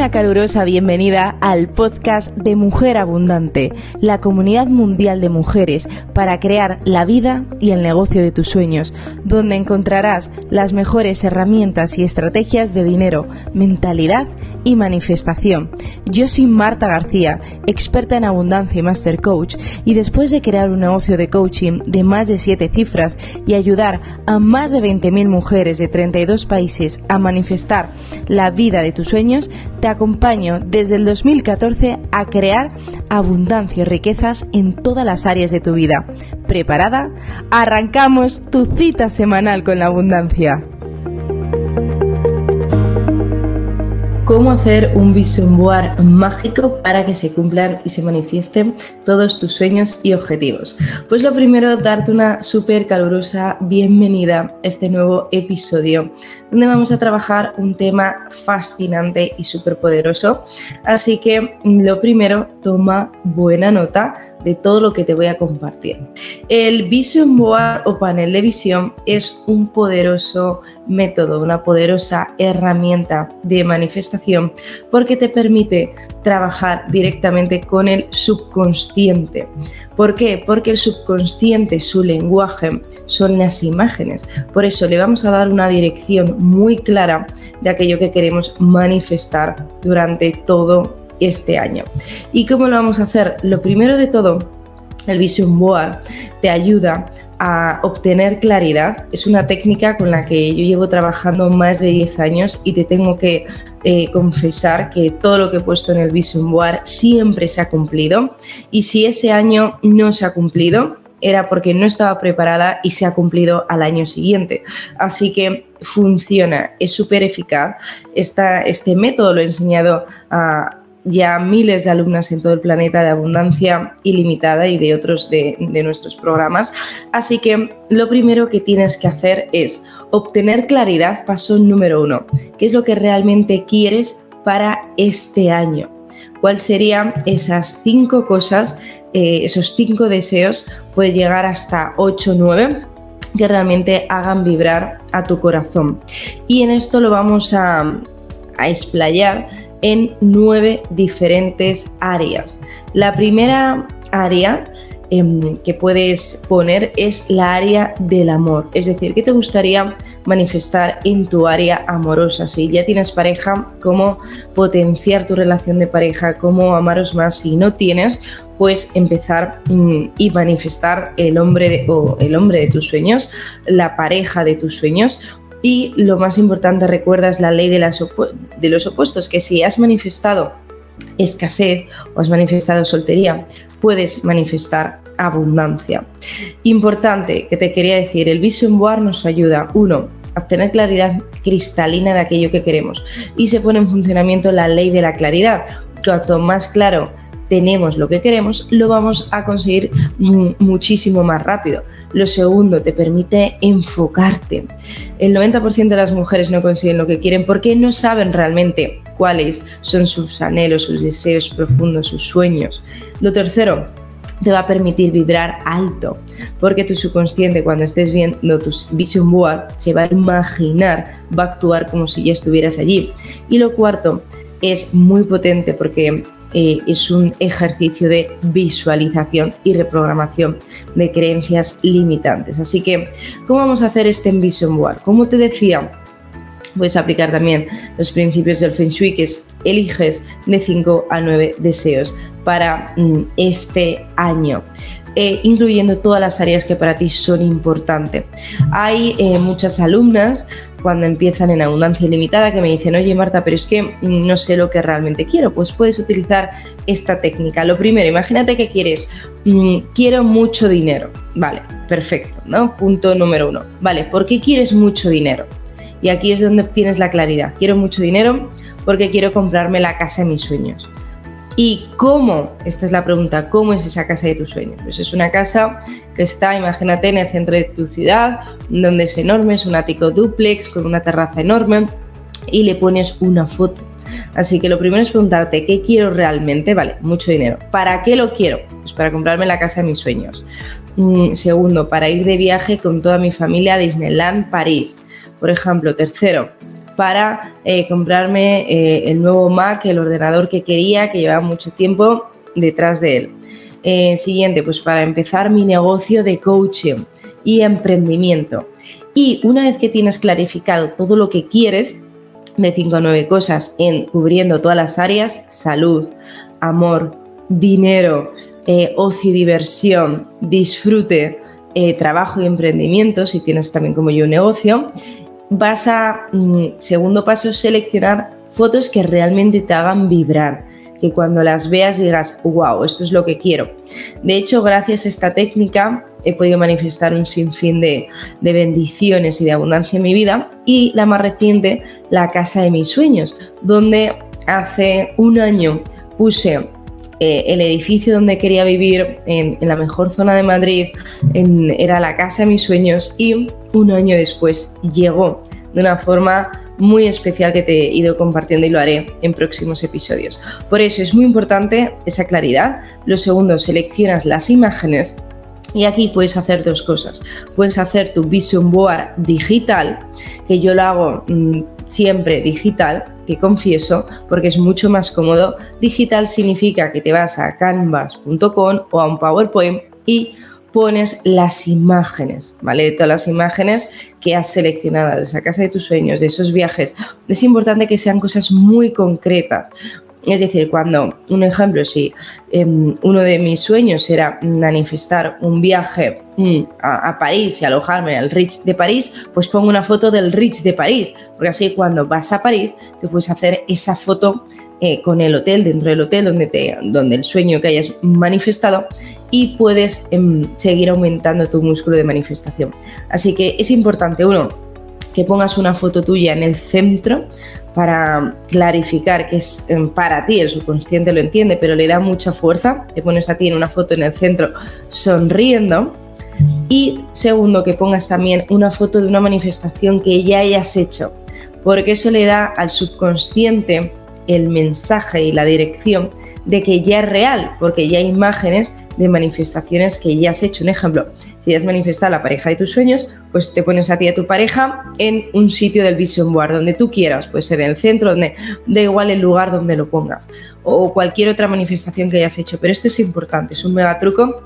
Una calurosa bienvenida al podcast de Mujer Abundante, la comunidad mundial de mujeres para crear la vida y el negocio de tus sueños, donde encontrarás las mejores herramientas y estrategias de dinero, mentalidad y manifestación. Yo soy Marta García, experta en abundancia y master coach, y después de crear un negocio de coaching de más de 7 cifras y ayudar a más de 20.000 mujeres de 32 países a manifestar la vida de tus sueños, te acompaño desde el 2014 a crear abundancia y riquezas en todas las áreas de tu vida. ¿Preparada? Arrancamos tu cita semanal con la abundancia. Cómo hacer un vision board mágico para que se cumplan y se manifiesten todos tus sueños y objetivos. Pues lo primero, darte una súper calurosa bienvenida a este nuevo episodio, donde vamos a trabajar un tema fascinante y súper poderoso. Así que lo primero, toma buena nota de todo lo que te voy a compartir. El Vision Board o panel de visión es un poderoso método, una poderosa herramienta de manifestación porque te permite trabajar directamente con el subconsciente. ¿Por qué? Porque el subconsciente, su lenguaje, son las imágenes. Por eso le vamos a dar una dirección muy clara de aquello que queremos manifestar durante todo este año. ¿Y cómo lo vamos a hacer? Lo primero de todo, el Vision Board te ayuda a obtener claridad. Es una técnica con la que yo llevo trabajando más de 10 años y te tengo que eh, confesar que todo lo que he puesto en el Vision Board siempre se ha cumplido. Y si ese año no se ha cumplido, era porque no estaba preparada y se ha cumplido al año siguiente. Así que funciona, es súper eficaz. este método lo he enseñado a ya miles de alumnas en todo el planeta de abundancia ilimitada y de otros de, nuestros programas. Así que lo primero que tienes que hacer es obtener claridad, paso número uno. ¿Qué es lo que realmente quieres para este año? ¿Cuáles serían esas cinco cosas, eh, esos cinco deseos? Puede llegar hasta 8 o 9 que realmente hagan vibrar a tu corazón. Y en esto lo vamos a, a explayar en nueve diferentes áreas. La primera área em, que puedes poner es la área del amor, es decir, ¿qué te gustaría manifestar en tu área amorosa? Si ya tienes pareja, cómo potenciar tu relación de pareja, cómo amaros más. Si no tienes, pues empezar mm, y manifestar el hombre o el hombre de tus sueños, la pareja de tus sueños y lo más importante, recuerda, es la ley de, los opuestos, que si has manifestado escasez o has manifestado soltería, puedes manifestar abundancia. Importante que te quería decir, el Vision Board nos ayuda, uno, a obtener claridad cristalina de aquello que queremos y se pone en funcionamiento la ley de la claridad. Cuanto más claro tenemos lo que queremos, lo vamos a conseguir muchísimo más rápido. Lo segundo, te permite enfocarte. El 90% de las mujeres no consiguen lo que quieren porque no saben realmente cuáles son sus anhelos, sus deseos profundos, sus sueños. Lo tercero, te va a permitir vibrar alto, porque tu subconsciente cuando estés viendo tu vision board se va a imaginar, va a actuar como si ya estuvieras allí. Y lo cuarto, es muy potente porque eh, es un ejercicio de visualización y reprogramación de creencias limitantes. Así que, ¿cómo vamos a hacer este Vision Board? Como te decía, puedes aplicar también los principios del Feng Shui, que es eliges de 5 a 9 deseos para mm, este año. Eh, incluyendo todas las áreas que para ti son importantes. Hay eh, muchas alumnas cuando empiezan en abundancia ilimitada que me dicen, oye Marta, pero es que no sé lo que realmente quiero, pues puedes utilizar esta técnica. Lo primero, imagínate que quieres, mm, quiero mucho dinero. Vale, perfecto, ¿no? Punto número uno. Vale, ¿por qué quieres mucho dinero? Y aquí es donde tienes la claridad. Quiero mucho dinero porque quiero comprarme la casa de mis sueños. ¿Y cómo? Esta es la pregunta, ¿cómo es esa casa de tus sueños? Pues es una casa está, imagínate, en el centro de tu ciudad, donde es enorme, es un ático duplex con una terraza enorme y le pones una foto. Así que lo primero es preguntarte, ¿qué quiero realmente? Vale, mucho dinero. ¿Para qué lo quiero? Pues para comprarme la casa de mis sueños. Mm, segundo, para ir de viaje con toda mi familia a Disneyland París. Por ejemplo, tercero, para eh, comprarme eh, el nuevo Mac, el ordenador que quería, que llevaba mucho tiempo detrás de él. Eh, siguiente, pues para empezar mi negocio de coaching y emprendimiento. Y una vez que tienes clarificado todo lo que quieres, de 5 a 9 cosas, en cubriendo todas las áreas, salud, amor, dinero, ocio y diversión, disfrute, trabajo y emprendimiento, si tienes también como yo un negocio, vas a, mm, segundo paso, seleccionar fotos que realmente te hagan vibrar, que cuando las veas digas, wow, esto es lo que quiero. De hecho, gracias a esta técnica he podido manifestar un sinfín de, de bendiciones y de abundancia en mi vida y la más reciente, la casa de mis sueños, donde hace un año puse eh, el edificio donde quería vivir, en, la mejor zona de Madrid, era la casa de mis sueños y un año después llegó de una forma muy especial que te he ido compartiendo y lo haré en próximos episodios. Por eso es muy importante esa claridad. Lo segundo, seleccionas las imágenes y aquí puedes hacer dos cosas. Puedes hacer tu vision board digital, que yo lo hago mm, siempre digital, te confieso, porque es mucho más cómodo. Digital significa que te vas a canvas.com o a un PowerPoint y pones las imágenes, ¿vale? Todas las imágenes que has seleccionado de esa casa de tus sueños, de esos viajes. Es importante que sean cosas muy concretas, es decir, cuando, un ejemplo, si em, uno de mis sueños era manifestar un viaje mm, a, París y alojarme al Rich de París, pues pongo una foto del Rich de París, porque así cuando vas a París te puedes hacer esa foto eh, con el hotel, dentro del hotel donde, te, donde el sueño que hayas manifestado y puedes em, seguir aumentando tu músculo de manifestación. Así que es importante, uno, que pongas una foto tuya en el centro para clarificar que es em, para ti, el subconsciente lo entiende, pero le da mucha fuerza, te pones a ti en una foto en el centro sonriendo. Y segundo, que pongas también una foto de una manifestación que ya hayas hecho, porque eso le da al subconsciente el mensaje y la dirección de que ya es real, porque ya hay imágenes de manifestaciones que ya has hecho. Un ejemplo, si has manifestado la pareja de tus sueños, pues te pones a ti y a tu pareja en un sitio del Vision Board, donde tú quieras, puede ser en el centro, donde da igual el lugar donde lo pongas, o cualquier otra manifestación que hayas hecho. Pero esto es importante, es un mega truco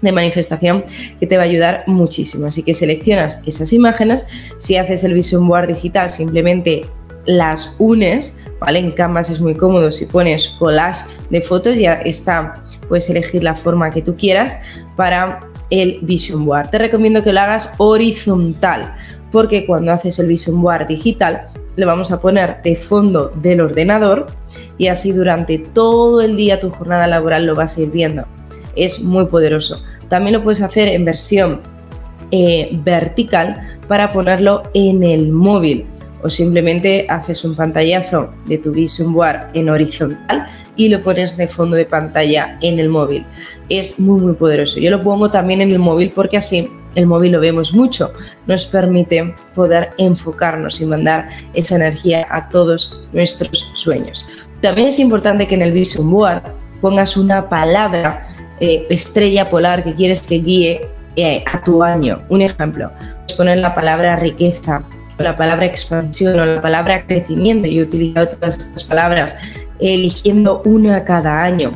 de manifestación que te va a ayudar muchísimo. Así que seleccionas esas imágenes, si haces el Vision Board digital, simplemente las unes, ¿vale? En Canvas es muy cómodo, si pones collage de fotos ya está, puedes elegir la forma que tú quieras para el Vision Board. Te recomiendo que lo hagas horizontal, porque cuando haces el Vision Board digital, le vamos a poner de fondo del ordenador y así durante todo el día tu jornada laboral lo vas a ir viendo. Es muy poderoso. También lo puedes hacer en versión eh, vertical para ponerlo en el móvil o simplemente haces un pantallazo de tu Vision Board en horizontal y lo pones de fondo de pantalla en el móvil. Es muy muy poderoso. Yo lo pongo también en el móvil porque así el móvil lo vemos mucho. Nos permite poder enfocarnos y mandar esa energía a todos nuestros sueños. También es importante que en el Vision Board pongas una palabra eh, estrella polar que quieres que guíe eh, a tu año. Un ejemplo, poner la palabra riqueza, la palabra expansión o la palabra crecimiento. Yo he utilizado todas estas palabras eligiendo una cada año.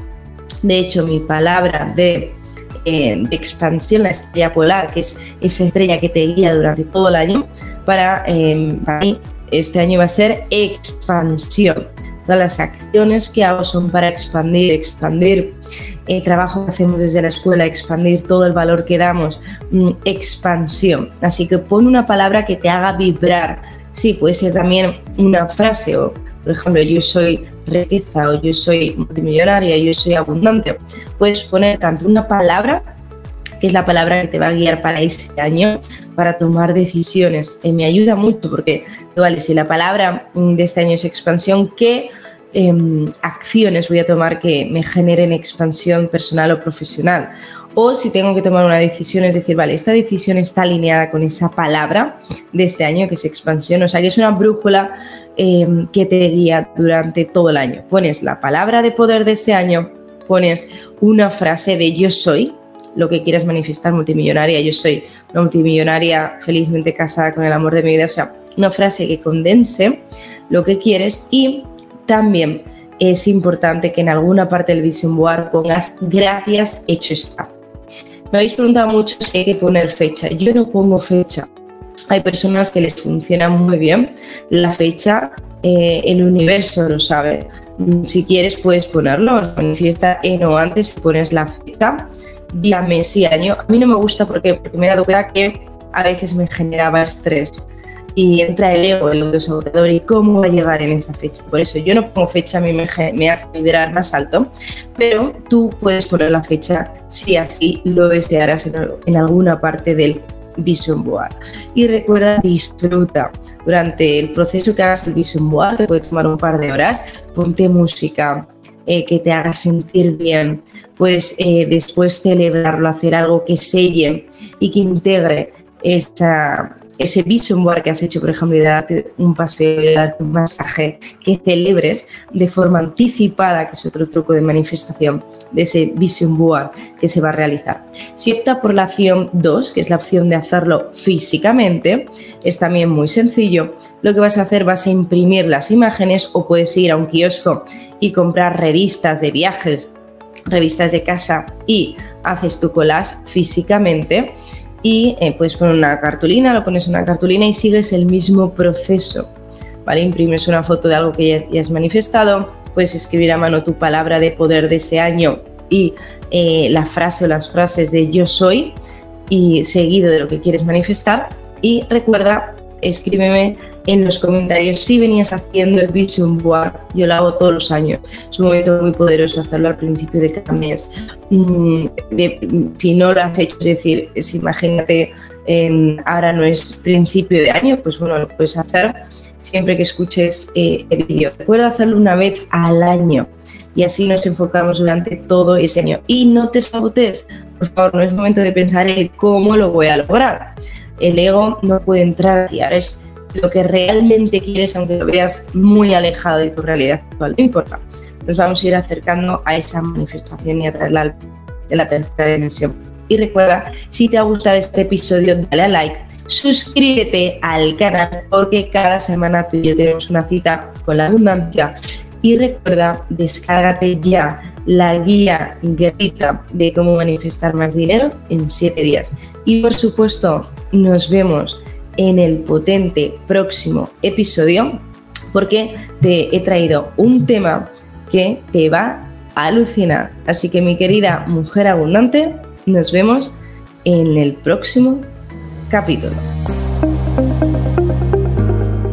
De hecho, mi palabra de, eh, expansión, la estrella polar, que es esa estrella que te guía durante todo el año, para, eh, mí este año va a ser expansión. Todas las acciones que hago son para expandir, expandir el trabajo que hacemos desde la escuela, expandir todo el valor que damos, mm, expansión. Así que pon una palabra que te haga vibrar. Sí, puede ser también una frase o, por ejemplo, yo soy riqueza o yo soy multimillonaria, yo soy abundante. Puedes poner tanto una palabra, que es la palabra que te va a guiar para ese año, para tomar decisiones. Y me ayuda mucho porque, vale, si la palabra de este año es expansión, ¿qué em, acciones voy a tomar que me generen expansión personal o profesional? O si tengo que tomar una decisión, es decir, vale, esta decisión está alineada con esa palabra de este año que es expansión, o sea que es una brújula Em, que te guía durante todo el año. Pones la palabra de poder de ese año, pones una frase de yo soy, lo que quieras manifestar multimillonaria, yo soy una multimillonaria felizmente casada con el amor de mi vida, o sea, una frase que condense lo que quieres y también es importante que en alguna parte del vision board pongas gracias, hecho está. Me habéis preguntado mucho si hay que poner fecha. Yo no pongo fecha. Hay personas que les funciona muy bien la fecha, eh, el universo lo sabe. Si quieres puedes ponerlo, manifiesta en o antes y pones la fecha, día, mes y año. A mí no me gusta porque, porque me he dado cuenta que a veces me generaba estrés y entra el ego, el autosabotador y cómo va a llegar en esa fecha. Por eso yo no pongo fecha, a mí me, me hace vibrar más alto, pero tú puedes poner la fecha si así lo desearás en, en alguna parte del Vision Board. Y recuerda, disfruta. Durante el proceso que hagas el Vision Board, que puede tomar un par de horas, ponte música, eh, que te haga sentir bien, pues eh, después celebrarlo, hacer algo que selle y que integre esa, ese vision board que has hecho, por ejemplo, de darte un paseo, de darte un masaje, que celebres de forma anticipada, que es otro truco de manifestación de ese vision board que se va a realizar. Si opta por la opción 2, que es la opción de hacerlo físicamente, es también muy sencillo. Lo que vas a hacer vas a imprimir las imágenes o puedes ir a un kiosco y comprar revistas de viajes, revistas de casa y haces tu collage físicamente y eh, puedes poner una cartulina, lo pones en una cartulina y sigues el mismo proceso. ¿vale? Imprimes una foto de algo que ya, has manifestado, puedes escribir a mano tu palabra de poder de ese año y eh, la frase o las frases de yo soy y seguido de lo que quieres manifestar. Y recuerda escríbeme en los comentarios si venías haciendo el Vision Board. Yo lo hago todos los años. Es un momento muy poderoso hacerlo al principio de cada mes. Mm, si no lo has hecho, es decir, imagínate, ahora no es principio de año, pues bueno, lo puedes hacer siempre que escuches eh, el vídeo. Recuerda hacerlo una vez al año y así nos enfocamos durante todo ese año. Y no te sabotes, por favor, no es momento de pensar en cómo lo voy a lograr el ego no puede entrar y ahora es lo que realmente quieres, aunque lo veas muy alejado de tu realidad actual, no importa. Nos vamos a ir acercando a esa manifestación y a traerla de la tercera dimensión. Y recuerda, si te ha gustado este episodio, dale a like, suscríbete al canal porque cada semana tú y yo tenemos una cita con la abundancia. Y recuerda, descárgate ya la guía gratuita de cómo manifestar más dinero en 7 días. Y por supuesto, nos vemos en el potente próximo episodio porque te he traído un tema que te va a alucinar. Así que mi querida mujer abundante, nos vemos en el próximo capítulo.